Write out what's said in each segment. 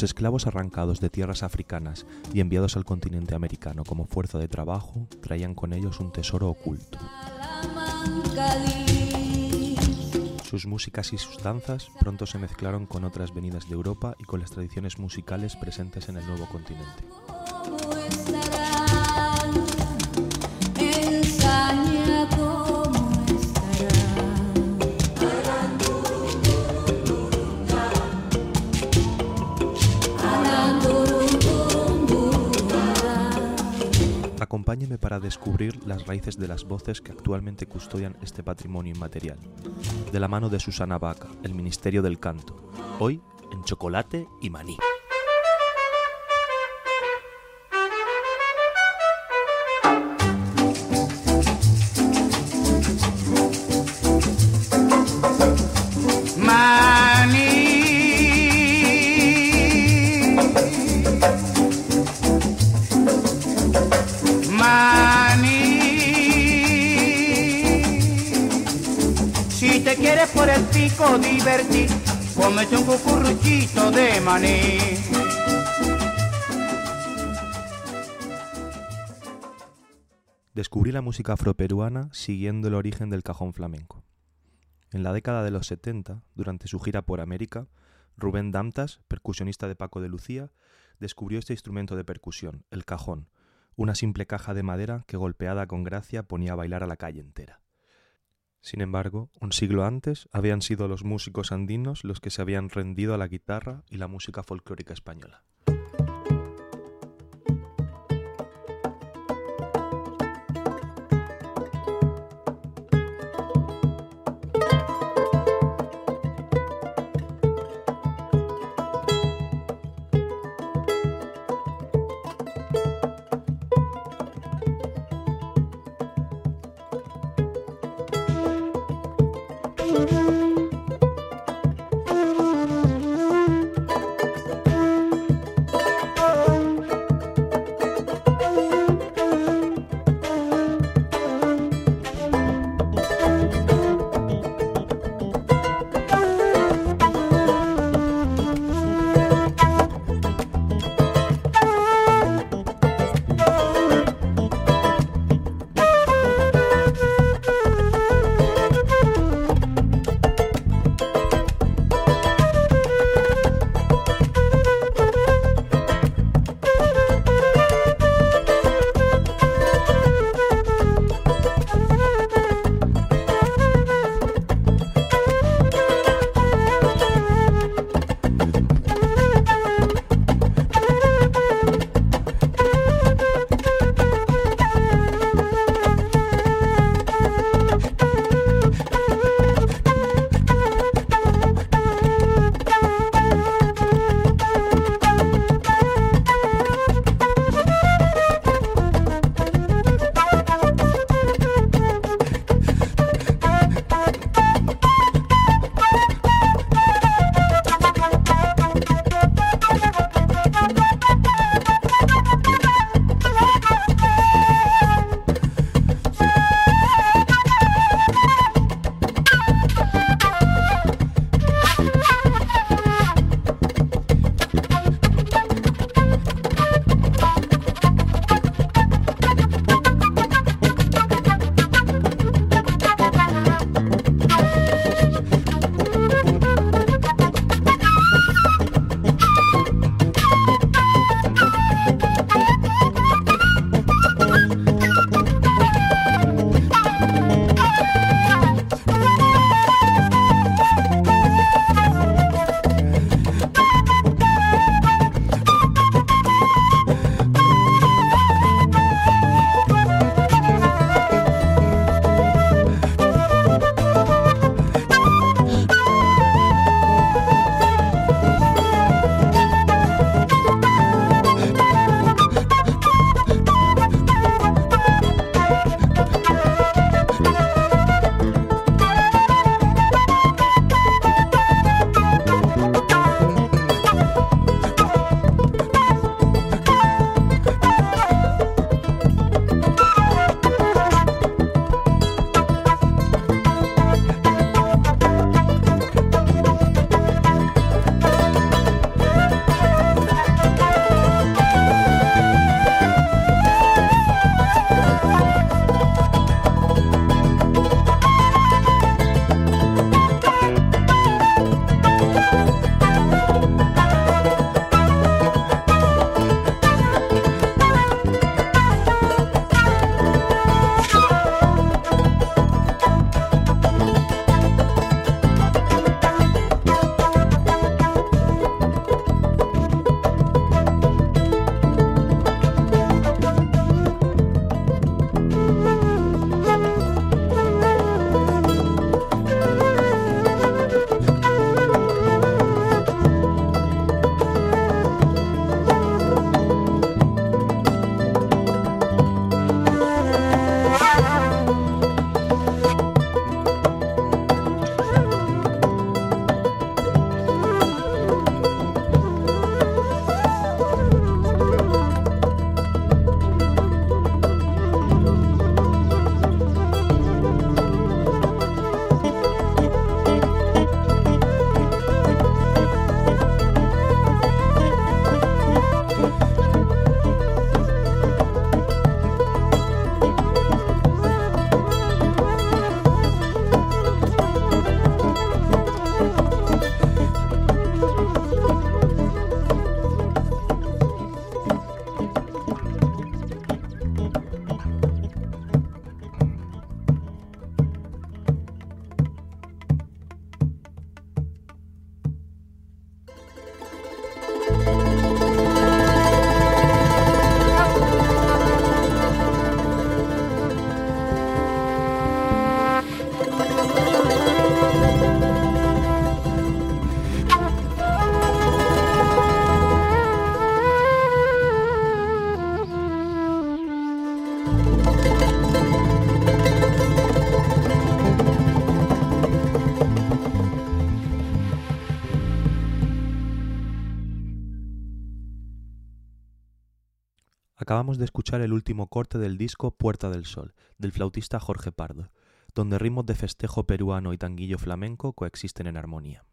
Los esclavos arrancados de tierras africanas y enviados al continente americano como fuerza de trabajo traían con ellos un tesoro oculto. Sus músicas y sus danzas pronto se mezclaron con otras venidas de Europa y con las tradiciones musicales presentes en el nuevo continente. Acompáñeme para descubrir las raíces de las voces que actualmente custodian este patrimonio inmaterial, de la mano de Susana Vaca, el Ministerio del Canto, hoy en Chocolate y Maní. Descubrí la música afroperuana siguiendo el origen del cajón flamenco. En la década de los 70, durante su gira por América, Rubén Damtas, percusionista de Paco de Lucía, descubrió este instrumento de percusión, el cajón, una simple caja de madera que golpeada con gracia ponía a bailar a la calle entera. Sin embargo, un siglo antes habían sido los músicos andinos los que se habían rendido a la guitarra y la música folclórica española. Acabamos de escuchar el último corte del disco Puerta del Sol, del flautista Jorge Pardo, donde ritmos de festejo peruano y tanguillo flamenco coexisten en armonía.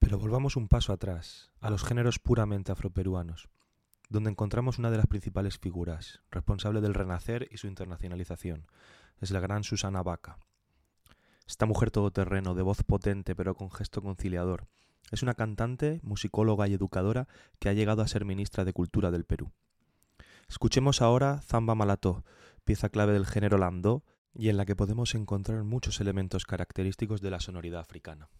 Pero volvamos un paso atrás, a los géneros puramente afroperuanos, donde encontramos una de las principales figuras, responsable del renacer y su internacionalización, es la gran Susana Vaca. Esta mujer todoterreno, de voz potente pero con gesto conciliador, es una cantante, musicóloga y educadora que ha llegado a ser ministra de Cultura del Perú. Escuchemos ahora Zamba Malató, pieza clave del género landó y en la que podemos encontrar muchos elementos característicos de la sonoridad africana.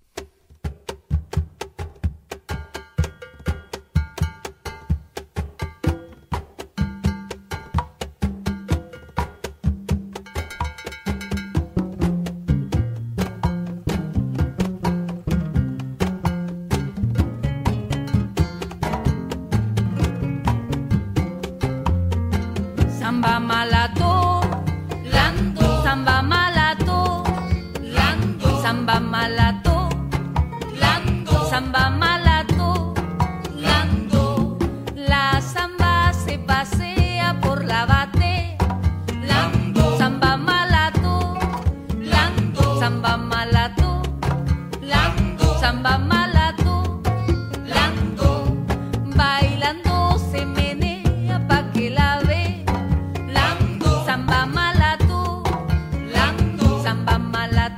Bailando se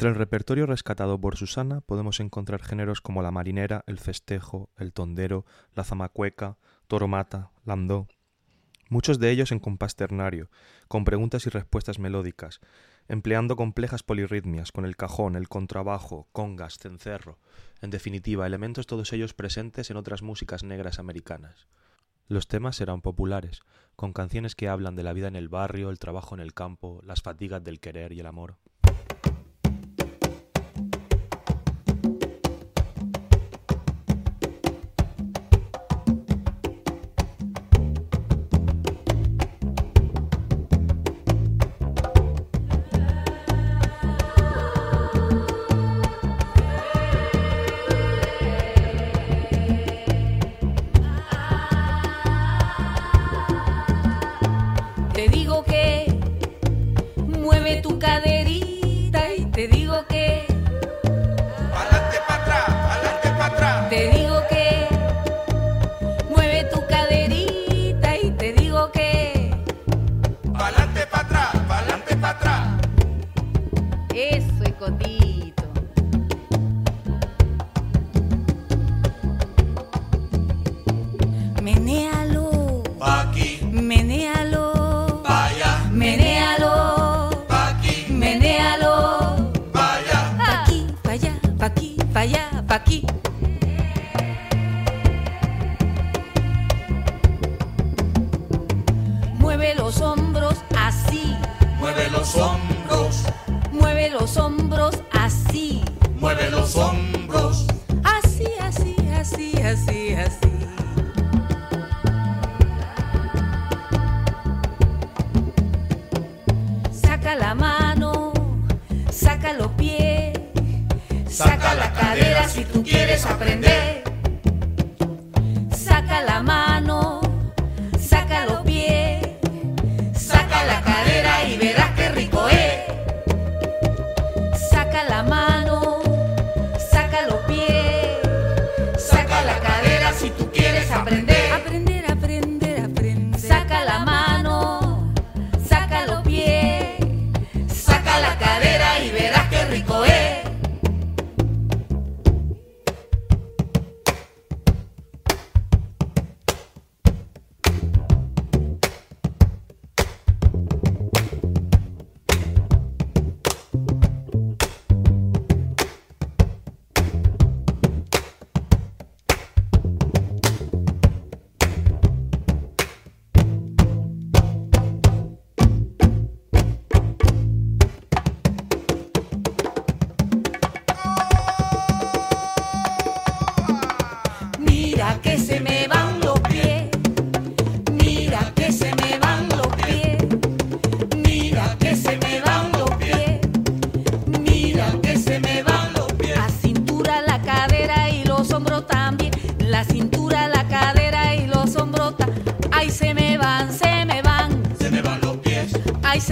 Entre el repertorio rescatado por Susana podemos encontrar géneros como la marinera, el festejo, el tondero, la zamacueca, toromata, landó. Muchos de ellos en compás ternario, con preguntas y respuestas melódicas, empleando complejas polirritmias con el cajón, el contrabajo, congas, cencerro, en definitiva, elementos todos ellos presentes en otras músicas negras americanas. Los temas serán populares, con canciones que hablan de la vida en el barrio, el trabajo en el campo, las fatigas del querer y el amor.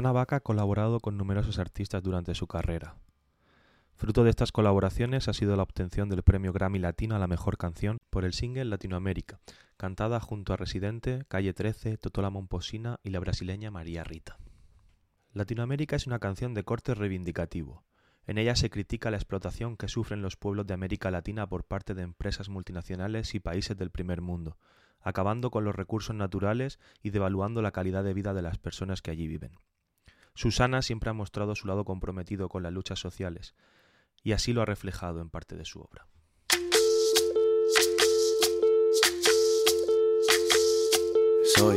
Susana Baca ha colaborado con numerosos artistas durante su carrera. Fruto de estas colaboraciones ha sido la obtención del premio Grammy Latino a la mejor canción por el single Latinoamérica, cantada junto a Residente, Calle 13, Totola Momposina y la brasileña María Rita. Latinoamérica es una canción de corte reivindicativo. En ella se critica la explotación que sufren los pueblos de América Latina por parte de empresas multinacionales y países del primer mundo, acabando con los recursos naturales y devaluando la calidad de vida de las personas que allí viven. Susana siempre ha mostrado su lado comprometido con las luchas sociales, y así lo ha reflejado en parte de su obra. Soy,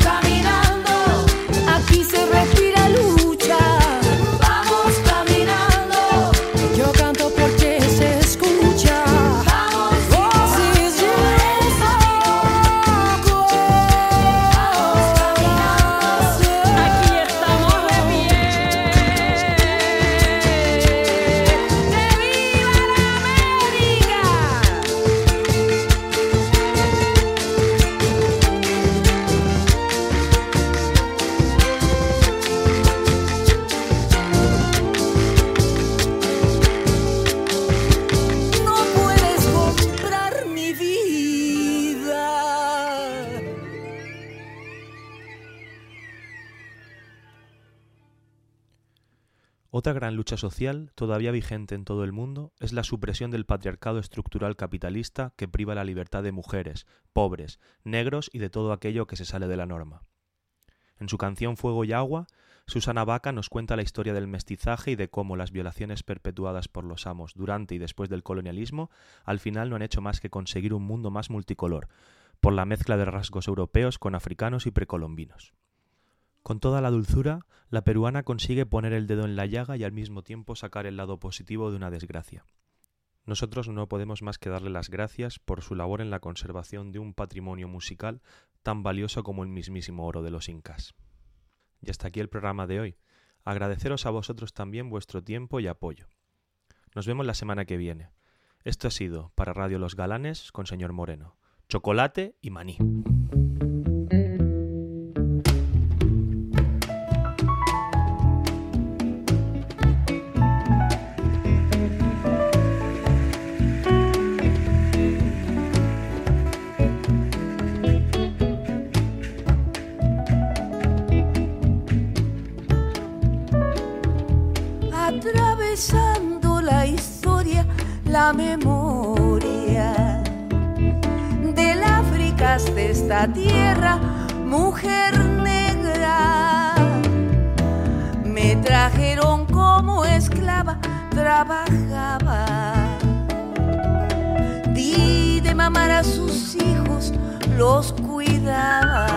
Otra gran lucha social, todavía vigente en todo el mundo, es la supresión del patriarcado estructural capitalista que priva la libertad de mujeres, pobres, negros y de todo aquello que se sale de la norma. En su canción Fuego y Agua, Susana Vaca nos cuenta la historia del mestizaje y de cómo las violaciones perpetuadas por los amos durante y después del colonialismo al final no han hecho más que conseguir un mundo más multicolor, por la mezcla de rasgos europeos con africanos y precolombinos. Con toda la dulzura, la peruana consigue poner el dedo en la llaga y al mismo tiempo sacar el lado positivo de una desgracia. Nosotros no podemos más que darle las gracias por su labor en la conservación de un patrimonio musical tan valioso como el mismísimo oro de los incas. Y hasta aquí el programa de hoy. Agradeceros a vosotros también vuestro tiempo y apoyo. Nos vemos la semana que viene. Esto ha sido para Radio Los Galanes con señor Moreno. Chocolate y maní. Memoria del África de esta tierra, mujer negra. Me trajeron como esclava, trabajaba. Di de mamar a sus hijos, los cuidaba.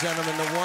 Gentlemen, the.